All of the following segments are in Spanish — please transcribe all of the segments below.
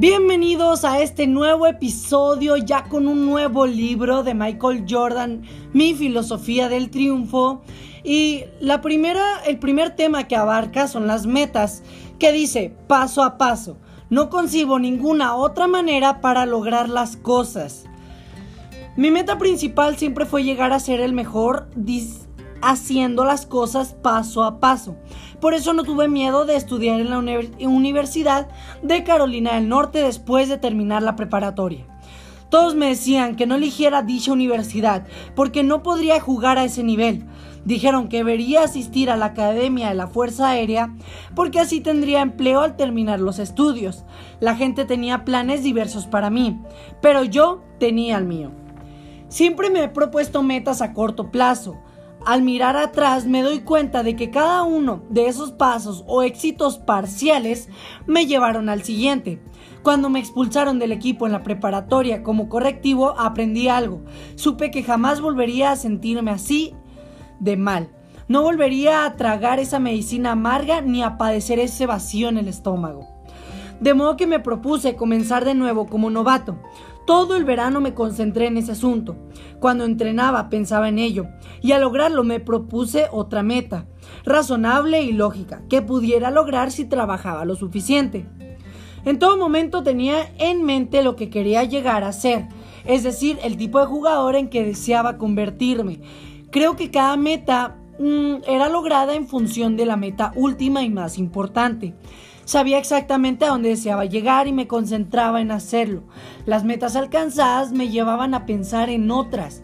Bienvenidos a este nuevo episodio ya con un nuevo libro de Michael Jordan, Mi filosofía del triunfo. Y la primera, el primer tema que abarca son las metas, que dice paso a paso. No concibo ninguna otra manera para lograr las cosas. Mi meta principal siempre fue llegar a ser el mejor haciendo las cosas paso a paso. Por eso no tuve miedo de estudiar en la Universidad de Carolina del Norte después de terminar la preparatoria. Todos me decían que no eligiera dicha universidad porque no podría jugar a ese nivel. Dijeron que debería asistir a la Academia de la Fuerza Aérea porque así tendría empleo al terminar los estudios. La gente tenía planes diversos para mí, pero yo tenía el mío. Siempre me he propuesto metas a corto plazo, al mirar atrás me doy cuenta de que cada uno de esos pasos o éxitos parciales me llevaron al siguiente. Cuando me expulsaron del equipo en la preparatoria como correctivo aprendí algo. Supe que jamás volvería a sentirme así de mal. No volvería a tragar esa medicina amarga ni a padecer ese vacío en el estómago. De modo que me propuse comenzar de nuevo como novato. Todo el verano me concentré en ese asunto. Cuando entrenaba pensaba en ello y al lograrlo me propuse otra meta, razonable y lógica, que pudiera lograr si trabajaba lo suficiente. En todo momento tenía en mente lo que quería llegar a ser, es decir, el tipo de jugador en que deseaba convertirme. Creo que cada meta mm, era lograda en función de la meta última y más importante. Sabía exactamente a dónde deseaba llegar y me concentraba en hacerlo. Las metas alcanzadas me llevaban a pensar en otras.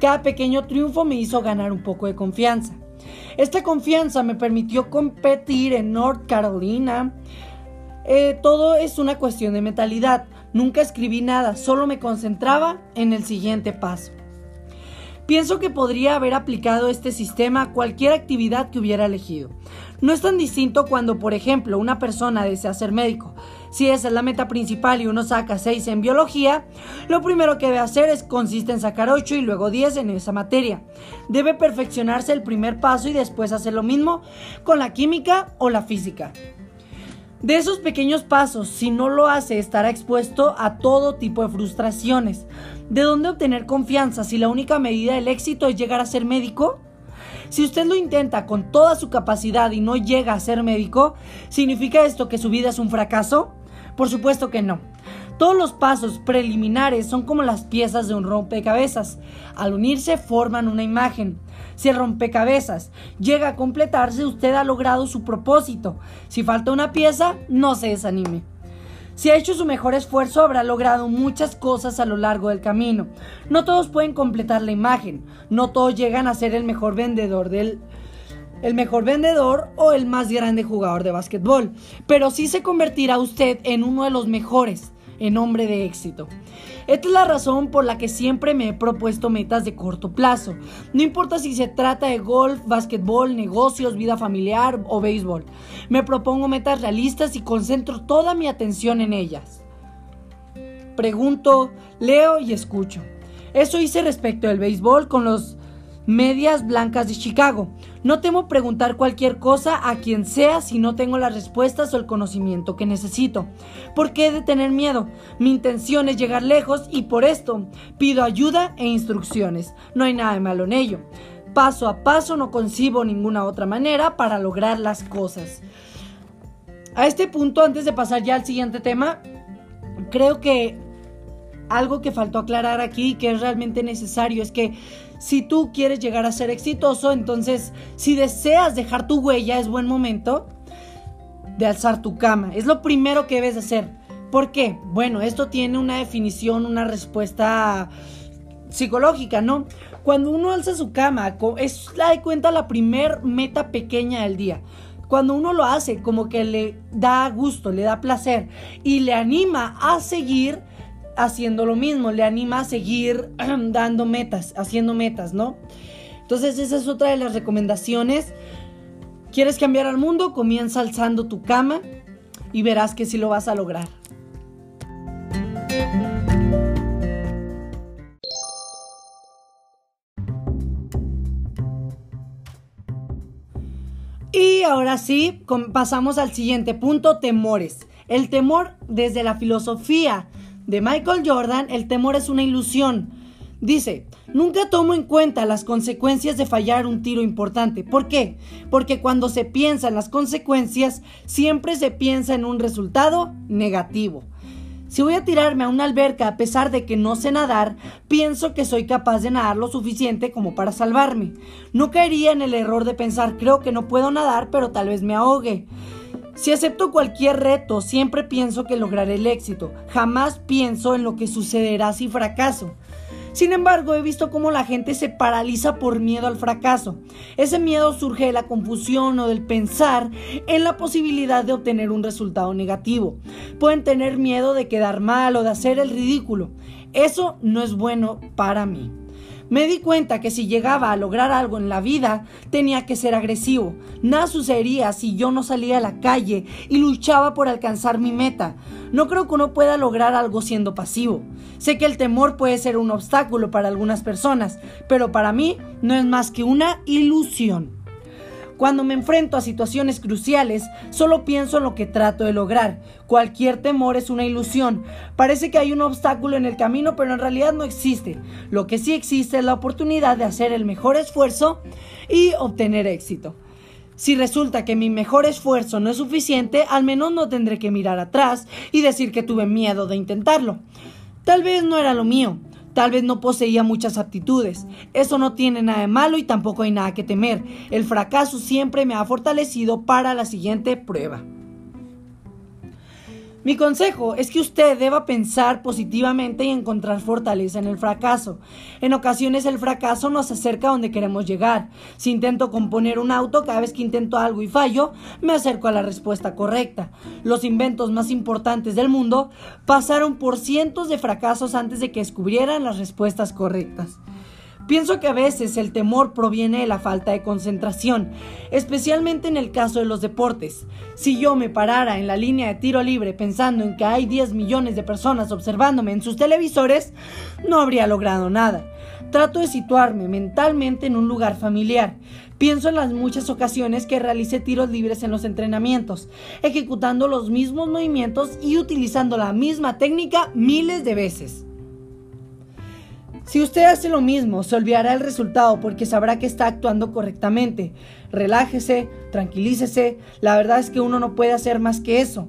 Cada pequeño triunfo me hizo ganar un poco de confianza. Esta confianza me permitió competir en North Carolina. Eh, todo es una cuestión de mentalidad. Nunca escribí nada, solo me concentraba en el siguiente paso. Pienso que podría haber aplicado este sistema a cualquier actividad que hubiera elegido. No es tan distinto cuando, por ejemplo, una persona desea ser médico. Si esa es la meta principal y uno saca 6 en biología, lo primero que debe hacer es consiste en sacar 8 y luego 10 en esa materia. Debe perfeccionarse el primer paso y después hacer lo mismo con la química o la física. De esos pequeños pasos, si no lo hace, estará expuesto a todo tipo de frustraciones. ¿De dónde obtener confianza si la única medida del éxito es llegar a ser médico? Si usted lo intenta con toda su capacidad y no llega a ser médico, ¿significa esto que su vida es un fracaso? Por supuesto que no. Todos los pasos preliminares son como las piezas de un rompecabezas. Al unirse forman una imagen. Si el rompecabezas llega a completarse, usted ha logrado su propósito. Si falta una pieza, no se desanime. Si ha hecho su mejor esfuerzo, habrá logrado muchas cosas a lo largo del camino. No todos pueden completar la imagen, no todos llegan a ser el mejor vendedor del el mejor vendedor o el más grande jugador de básquetbol, pero sí se convertirá usted en uno de los mejores en hombre de éxito. Esta es la razón por la que siempre me he propuesto metas de corto plazo. No importa si se trata de golf, básquetbol, negocios, vida familiar o béisbol. Me propongo metas realistas y concentro toda mi atención en ellas. Pregunto, leo y escucho. Eso hice respecto del béisbol con los Medias Blancas de Chicago. No temo preguntar cualquier cosa a quien sea si no tengo las respuestas o el conocimiento que necesito. ¿Por qué de tener miedo? Mi intención es llegar lejos y por esto pido ayuda e instrucciones. No hay nada de malo en ello. Paso a paso no concibo ninguna otra manera para lograr las cosas. A este punto, antes de pasar ya al siguiente tema, creo que algo que faltó aclarar aquí, que es realmente necesario, es que si tú quieres llegar a ser exitoso, entonces si deseas dejar tu huella, es buen momento de alzar tu cama. Es lo primero que debes hacer. ¿Por qué? Bueno, esto tiene una definición, una respuesta psicológica, ¿no? Cuando uno alza su cama, es la de cuenta la primer meta pequeña del día. Cuando uno lo hace, como que le da gusto, le da placer y le anima a seguir haciendo lo mismo, le anima a seguir dando metas, haciendo metas, ¿no? Entonces esa es otra de las recomendaciones. ¿Quieres cambiar al mundo? Comienza alzando tu cama y verás que sí lo vas a lograr. Y ahora sí, pasamos al siguiente punto, temores. El temor desde la filosofía de Michael Jordan, el temor es una ilusión. Dice, nunca tomo en cuenta las consecuencias de fallar un tiro importante. ¿Por qué? Porque cuando se piensa en las consecuencias, siempre se piensa en un resultado negativo. Si voy a tirarme a una alberca a pesar de que no sé nadar, pienso que soy capaz de nadar lo suficiente como para salvarme. No caería en el error de pensar creo que no puedo nadar, pero tal vez me ahogue. Si acepto cualquier reto, siempre pienso que lograré el éxito. Jamás pienso en lo que sucederá si fracaso. Sin embargo, he visto cómo la gente se paraliza por miedo al fracaso. Ese miedo surge de la confusión o del pensar en la posibilidad de obtener un resultado negativo. Pueden tener miedo de quedar mal o de hacer el ridículo. Eso no es bueno para mí. Me di cuenta que si llegaba a lograr algo en la vida, tenía que ser agresivo. Nada sucedería si yo no salía a la calle y luchaba por alcanzar mi meta. No creo que uno pueda lograr algo siendo pasivo. Sé que el temor puede ser un obstáculo para algunas personas, pero para mí no es más que una ilusión. Cuando me enfrento a situaciones cruciales, solo pienso en lo que trato de lograr. Cualquier temor es una ilusión. Parece que hay un obstáculo en el camino, pero en realidad no existe. Lo que sí existe es la oportunidad de hacer el mejor esfuerzo y obtener éxito. Si resulta que mi mejor esfuerzo no es suficiente, al menos no tendré que mirar atrás y decir que tuve miedo de intentarlo. Tal vez no era lo mío, Tal vez no poseía muchas aptitudes. Eso no tiene nada de malo y tampoco hay nada que temer. El fracaso siempre me ha fortalecido para la siguiente prueba. Mi consejo es que usted deba pensar positivamente y encontrar fortaleza en el fracaso. En ocasiones el fracaso nos acerca a donde queremos llegar. Si intento componer un auto, cada vez que intento algo y fallo, me acerco a la respuesta correcta. Los inventos más importantes del mundo pasaron por cientos de fracasos antes de que descubrieran las respuestas correctas. Pienso que a veces el temor proviene de la falta de concentración, especialmente en el caso de los deportes. Si yo me parara en la línea de tiro libre pensando en que hay 10 millones de personas observándome en sus televisores, no habría logrado nada. Trato de situarme mentalmente en un lugar familiar. Pienso en las muchas ocasiones que realicé tiros libres en los entrenamientos, ejecutando los mismos movimientos y utilizando la misma técnica miles de veces. Si usted hace lo mismo, se olvidará el resultado porque sabrá que está actuando correctamente. Relájese, tranquilícese. La verdad es que uno no puede hacer más que eso.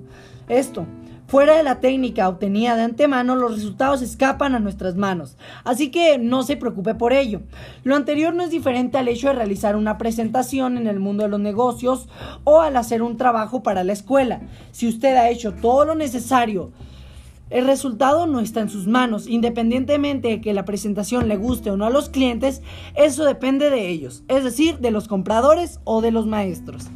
Esto. Fuera de la técnica obtenida de antemano, los resultados escapan a nuestras manos, así que no se preocupe por ello. Lo anterior no es diferente al hecho de realizar una presentación en el mundo de los negocios o al hacer un trabajo para la escuela. Si usted ha hecho todo lo necesario el resultado no está en sus manos, independientemente de que la presentación le guste o no a los clientes, eso depende de ellos, es decir, de los compradores o de los maestros.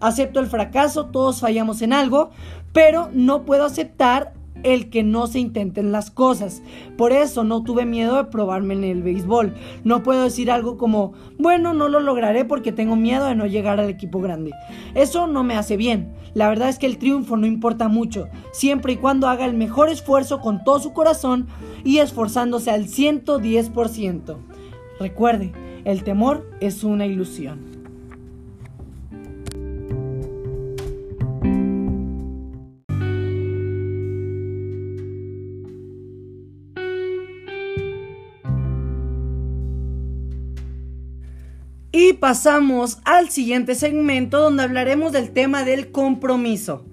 Acepto el fracaso, todos fallamos en algo, pero no puedo aceptar el que no se intenten las cosas. Por eso no tuve miedo de probarme en el béisbol. No puedo decir algo como, bueno, no lo lograré porque tengo miedo de no llegar al equipo grande. Eso no me hace bien. La verdad es que el triunfo no importa mucho, siempre y cuando haga el mejor esfuerzo con todo su corazón y esforzándose al 110%. Recuerde, el temor es una ilusión. Y pasamos al siguiente segmento donde hablaremos del tema del compromiso.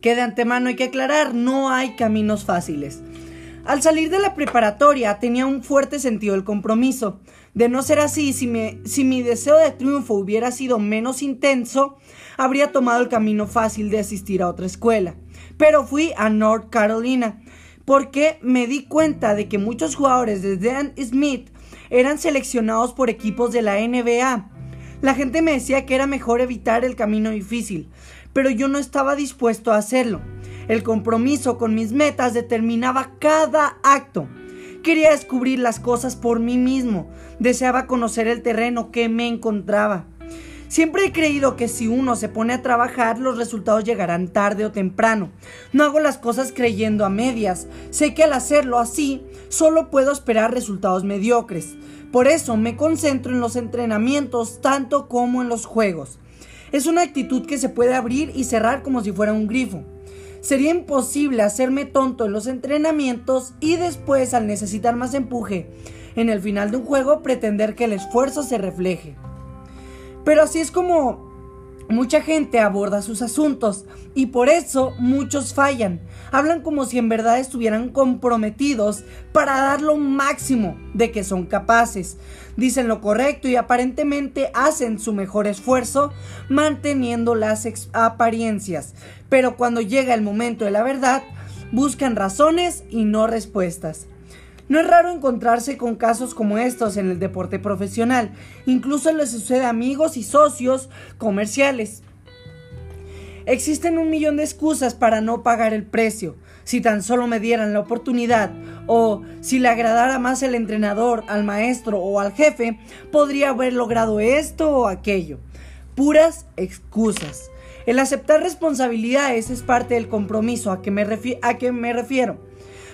Que de antemano hay que aclarar, no hay caminos fáciles. Al salir de la preparatoria tenía un fuerte sentido del compromiso. De no ser así, si, si mi deseo de triunfo hubiera sido menos intenso, habría tomado el camino fácil de asistir a otra escuela. Pero fui a North Carolina porque me di cuenta de que muchos jugadores de Dan Smith eran seleccionados por equipos de la NBA. La gente me decía que era mejor evitar el camino difícil, pero yo no estaba dispuesto a hacerlo. El compromiso con mis metas determinaba cada acto. Quería descubrir las cosas por mí mismo, deseaba conocer el terreno que me encontraba. Siempre he creído que si uno se pone a trabajar, los resultados llegarán tarde o temprano. No hago las cosas creyendo a medias. Sé que al hacerlo así, solo puedo esperar resultados mediocres. Por eso me concentro en los entrenamientos tanto como en los juegos. Es una actitud que se puede abrir y cerrar como si fuera un grifo. Sería imposible hacerme tonto en los entrenamientos y después, al necesitar más empuje en el final de un juego, pretender que el esfuerzo se refleje. Pero así es como Mucha gente aborda sus asuntos y por eso muchos fallan. Hablan como si en verdad estuvieran comprometidos para dar lo máximo de que son capaces. Dicen lo correcto y aparentemente hacen su mejor esfuerzo manteniendo las apariencias. Pero cuando llega el momento de la verdad, buscan razones y no respuestas. No es raro encontrarse con casos como estos en el deporte profesional, incluso les sucede a amigos y socios comerciales. Existen un millón de excusas para no pagar el precio. Si tan solo me dieran la oportunidad o si le agradara más el entrenador, al maestro o al jefe, podría haber logrado esto o aquello. Puras excusas. El aceptar responsabilidades es parte del compromiso a que me, a que me refiero.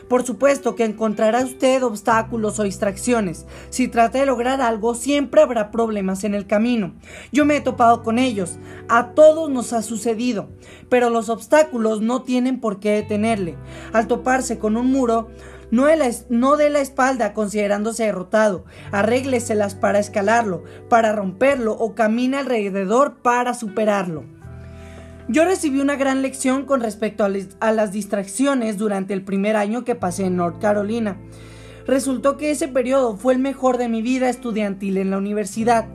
Por supuesto que encontrará usted obstáculos o distracciones. Si trata de lograr algo, siempre habrá problemas en el camino. Yo me he topado con ellos. A todos nos ha sucedido. Pero los obstáculos no tienen por qué detenerle. Al toparse con un muro, no de, la, no de la espalda considerándose derrotado. Arrégleselas para escalarlo, para romperlo o camine alrededor para superarlo. Yo recibí una gran lección con respecto a, las distracciones durante el primer año que pasé en North Carolina. Resultó que ese periodo fue el mejor de mi vida estudiantil en la universidad.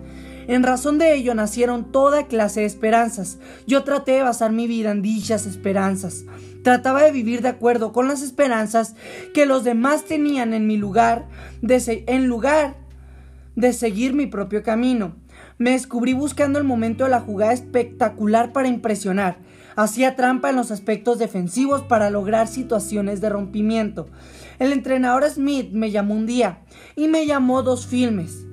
En razón de ello nacieron toda clase de esperanzas. Yo traté de basar mi vida en dichas esperanzas. Trataba de vivir de acuerdo con las esperanzas que los demás tenían en mi lugar, en lugar de seguir mi propio camino. Me descubrí buscando el momento de la jugada espectacular para impresionar. Hacía trampa en los aspectos defensivos para lograr situaciones de rompimiento. El entrenador Smith me llamó un día y me llamó dos filmes.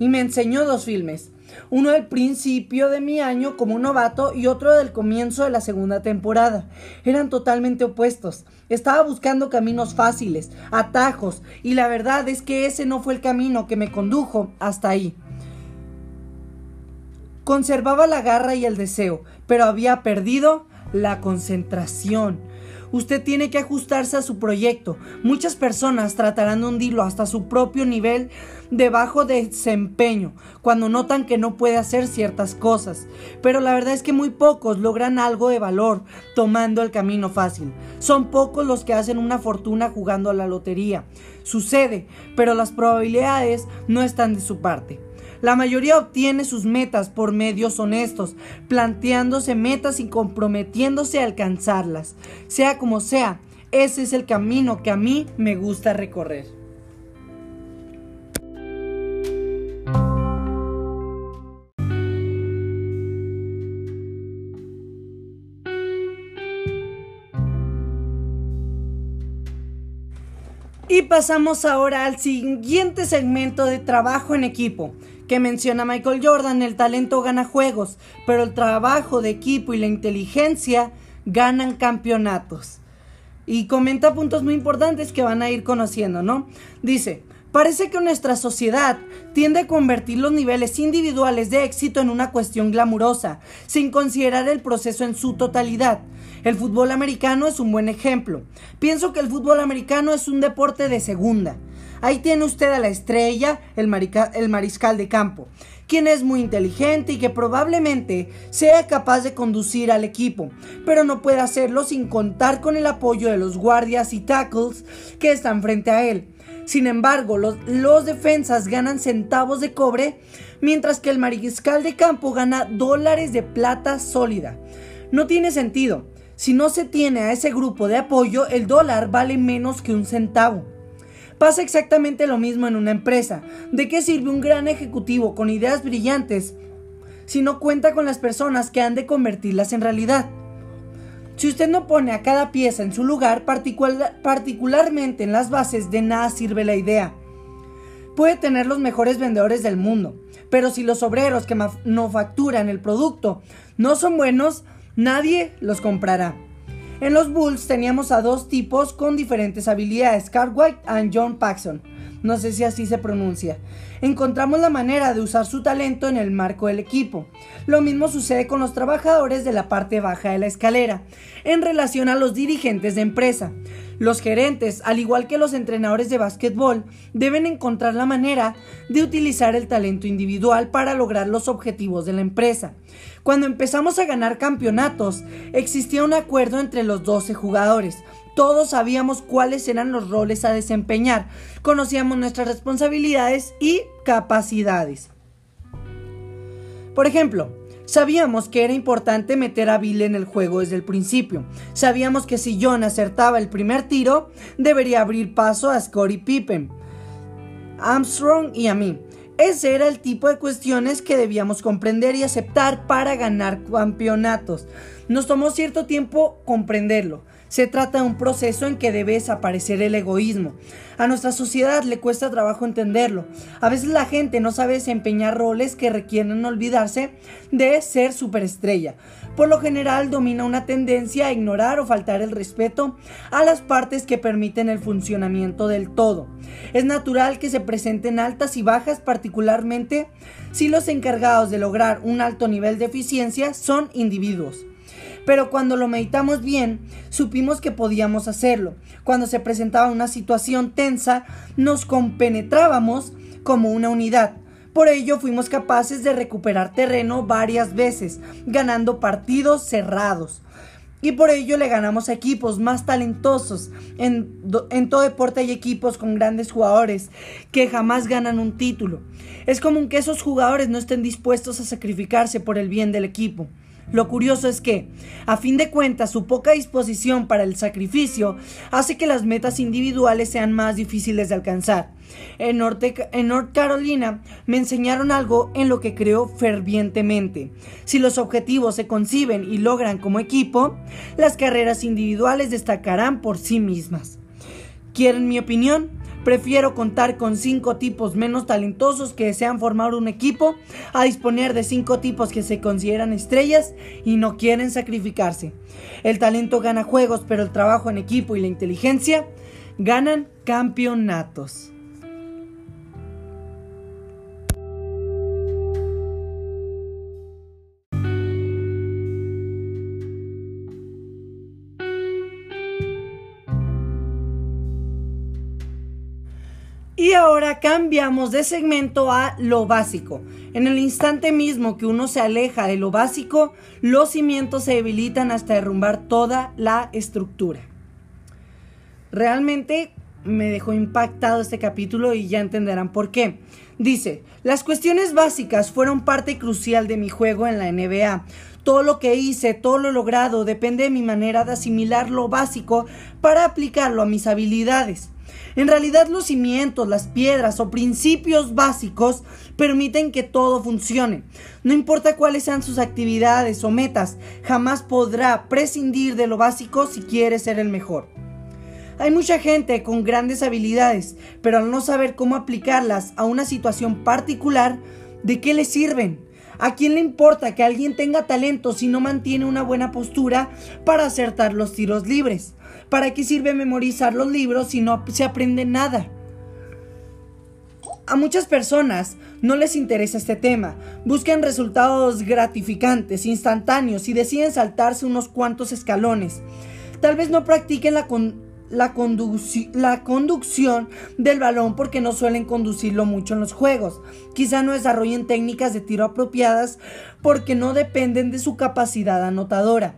Y me enseñó dos filmes. Uno del principio de mi año como novato y otro del comienzo de la segunda temporada. Eran totalmente opuestos. Estaba buscando caminos fáciles, atajos, y la verdad es que ese no fue el camino que me condujo hasta ahí. Conservaba la garra y el deseo, pero había perdido la concentración. Usted tiene que ajustarse a su proyecto. Muchas personas tratarán de hundirlo hasta su propio nivel de bajo desempeño cuando notan que no puede hacer ciertas cosas. Pero la verdad es que muy pocos logran algo de valor tomando el camino fácil. Son pocos los que hacen una fortuna jugando a la lotería. Sucede, pero las probabilidades no están de su parte. La mayoría obtiene sus metas por medios honestos, planteándose metas y comprometiéndose a alcanzarlas. Sea como sea, ese es el camino que a mí me gusta recorrer. Y pasamos ahora al siguiente segmento de trabajo en equipo que menciona Michael Jordan, el talento gana juegos, pero el trabajo de equipo y la inteligencia ganan campeonatos. Y comenta puntos muy importantes que van a ir conociendo, ¿no? Dice, Parece que nuestra sociedad tiende a convertir los niveles individuales de éxito en una cuestión glamurosa, sin considerar el proceso en su totalidad. El fútbol americano es un buen ejemplo. Pienso que el fútbol americano es un deporte de segunda. Ahí tiene usted a la estrella, el, mariscal de campo, quien es muy inteligente y que probablemente sea capaz de conducir al equipo, pero no puede hacerlo sin contar con el apoyo de los guardias y tackles que están frente a él. Sin embargo, los, defensas ganan centavos de cobre, mientras que el mariscal de campo gana dólares de plata sólida. No tiene sentido. Si no se tiene a ese grupo de apoyo, el dólar vale menos que un centavo. Pasa exactamente lo mismo en una empresa. ¿De qué sirve un gran ejecutivo con ideas brillantes si no cuenta con las personas que han de convertirlas en realidad? Si usted no pone a cada pieza en su lugar, particularmente en las bases, de nada sirve la idea. Puede tener los mejores vendedores del mundo, pero si los obreros que no facturan el producto no son buenos, nadie los comprará. En los Bulls teníamos a dos tipos con diferentes habilidades, Carl White y John Paxson. no sé si así se pronuncia. Encontramos la manera de usar su talento en el marco del equipo. Lo mismo sucede con los trabajadores de la parte baja de la escalera, en relación a los dirigentes de empresa. Los gerentes, al igual que los entrenadores de básquetbol, deben encontrar la manera de utilizar el talento individual para lograr los objetivos de la empresa. Cuando empezamos a ganar campeonatos, existía un acuerdo entre los 12 jugadores. Todos sabíamos cuáles eran los roles a desempeñar, conocíamos nuestras responsabilidades y capacidades. Por ejemplo, Sabíamos que era importante meter a Bill en el juego desde el principio. Sabíamos que si John acertaba el primer tiro, debería abrir paso a Scottie Pippen, Armstrong y a mí. Ese era el tipo de cuestiones que debíamos comprender y aceptar para ganar campeonatos. Nos tomó cierto tiempo comprenderlo. Se trata de un proceso en que debe desaparecer el egoísmo. A nuestra sociedad le cuesta trabajo entenderlo. A veces la gente no sabe desempeñar roles que requieren olvidarse de ser superestrella. Por lo general domina una tendencia a ignorar o faltar el respeto a las partes que permiten el funcionamiento del todo. Es natural que se presenten altas y bajas particularmente si los encargados de lograr un alto nivel de eficiencia son individuos. Pero cuando lo meditamos bien, supimos que podíamos hacerlo. Cuando se presentaba una situación tensa, nos compenetrábamos como una unidad. Por ello fuimos capaces de recuperar terreno varias veces, ganando partidos cerrados. Y por ello le ganamos a equipos más talentosos. En, en, todo deporte hay equipos con grandes jugadores que jamás ganan un título. Es común que esos jugadores no estén dispuestos a sacrificarse por el bien del equipo. Lo curioso es que, a fin de cuentas, su poca disposición para el sacrificio hace que las metas individuales sean más difíciles de alcanzar. En, North Carolina me enseñaron algo en lo que creo fervientemente. Si los objetivos se conciben y logran como equipo, las carreras individuales destacarán por sí mismas. ¿Quieren mi opinión? Prefiero contar con cinco tipos menos talentosos que desean formar un equipo a disponer de cinco tipos que se consideran estrellas y no quieren sacrificarse. El talento gana juegos, pero el trabajo en equipo y la inteligencia ganan campeonatos. Y ahora cambiamos de segmento a lo básico. En el instante mismo que uno se aleja de lo básico, los cimientos se debilitan hasta derrumbar toda la estructura. Realmente me dejó impactado este capítulo y ya entenderán por qué. Dice, las cuestiones básicas fueron parte crucial de mi juego en la NBA. Todo lo que hice, todo lo logrado, depende de mi manera de asimilar lo básico para aplicarlo a mis habilidades. En realidad los cimientos, las piedras o principios básicos permiten que todo funcione. No importa cuáles sean sus actividades o metas, jamás podrá prescindir de lo básico si quiere ser el mejor. Hay mucha gente con grandes habilidades, pero al no saber cómo aplicarlas a una situación particular, ¿de qué le sirven? ¿A quién le importa que alguien tenga talento si no mantiene una buena postura para acertar los tiros libres? ¿Para qué sirve memorizar los libros si no se aprende nada? A muchas personas no les interesa este tema, buscan resultados gratificantes, instantáneos y deciden saltarse unos cuantos escalones. Tal vez no practiquen la, la, la, conducción del balón porque no suelen conducirlo mucho en los juegos. Quizá no desarrollen técnicas de tiro apropiadas porque no dependen de su capacidad anotadora.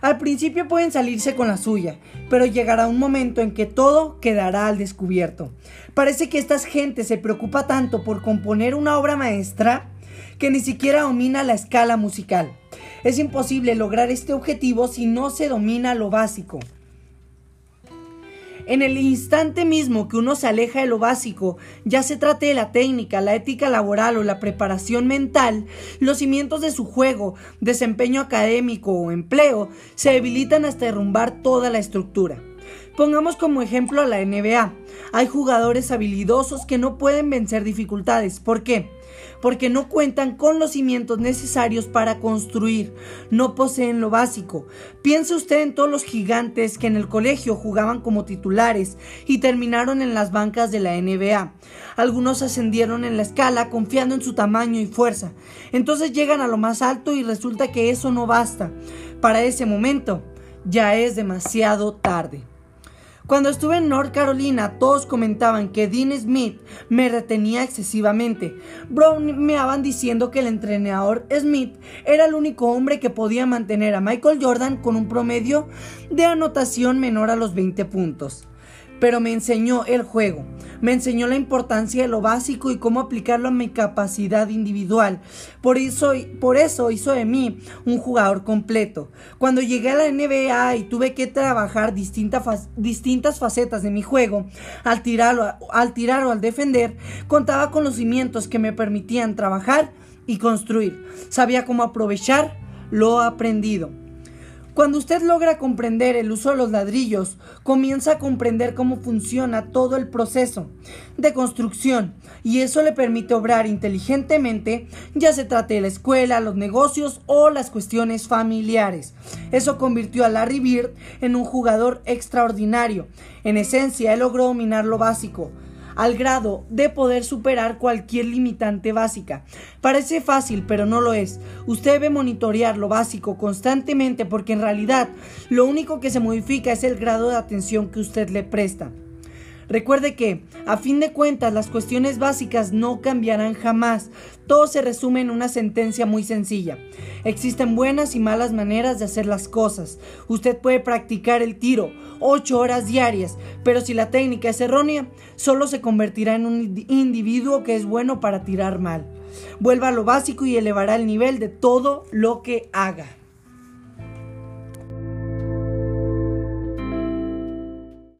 Al principio pueden salirse con la suya, pero llegará un momento en que todo quedará al descubierto. Parece que esta gente se preocupa tanto por componer una obra maestra que ni siquiera domina la escala musical. Es imposible lograr este objetivo si no se domina lo básico. En el instante mismo que uno se aleja de lo básico, ya se trate de la técnica, la ética laboral o la preparación mental, los cimientos de su juego, desempeño académico o empleo se debilitan hasta derrumbar toda la estructura. Pongamos como ejemplo a la NBA. Hay jugadores habilidosos que no pueden vencer dificultades. ¿Por qué? Porque no cuentan con los cimientos necesarios para construir, no poseen lo básico. Piense usted en todos los gigantes que en el colegio jugaban como titulares y terminaron en las bancas de la NBA. Algunos ascendieron en la escala confiando en su tamaño y fuerza. Entonces llegan a lo más alto y resulta que eso no basta. Para ese momento ya es demasiado tarde. Cuando estuve en North Carolina, todos comentaban que Dean Smith me retenía excesivamente. Brown me iban diciendo que el entrenador Smith era el único hombre que podía mantener a Michael Jordan con un promedio de anotación menor a los 20 puntos pero me enseñó el juego, me enseñó la importancia de lo básico y cómo aplicarlo a mi capacidad individual. Por eso, por eso hizo de mí un jugador completo. Cuando llegué a la NBA y tuve que trabajar distintas, facetas de mi juego, al tirar, al tirar o al defender, contaba con los cimientos que me permitían trabajar y construir. Sabía cómo aprovechar lo aprendido. Cuando usted logra comprender el uso de los ladrillos, comienza a comprender cómo funciona todo el proceso de construcción y eso le permite obrar inteligentemente, ya se trate de la escuela, los negocios o las cuestiones familiares. Eso convirtió a Larry Bird en un jugador extraordinario. En esencia, él logró dominar lo básico, al grado de poder superar cualquier limitante básica. Parece fácil, pero no lo es. Usted debe monitorear lo básico constantemente porque en realidad lo único que se modifica es el grado de atención que usted le presta. Recuerde que, a fin de cuentas, las cuestiones básicas no cambiarán jamás. Todo se resume en una sentencia muy sencilla. Existen buenas y malas maneras de hacer las cosas. Usted puede practicar el tiro ocho horas diarias, pero si la técnica es errónea, solo se convertirá en un individuo que es bueno para tirar mal. Vuelva a lo básico y elevará el nivel de todo lo que haga.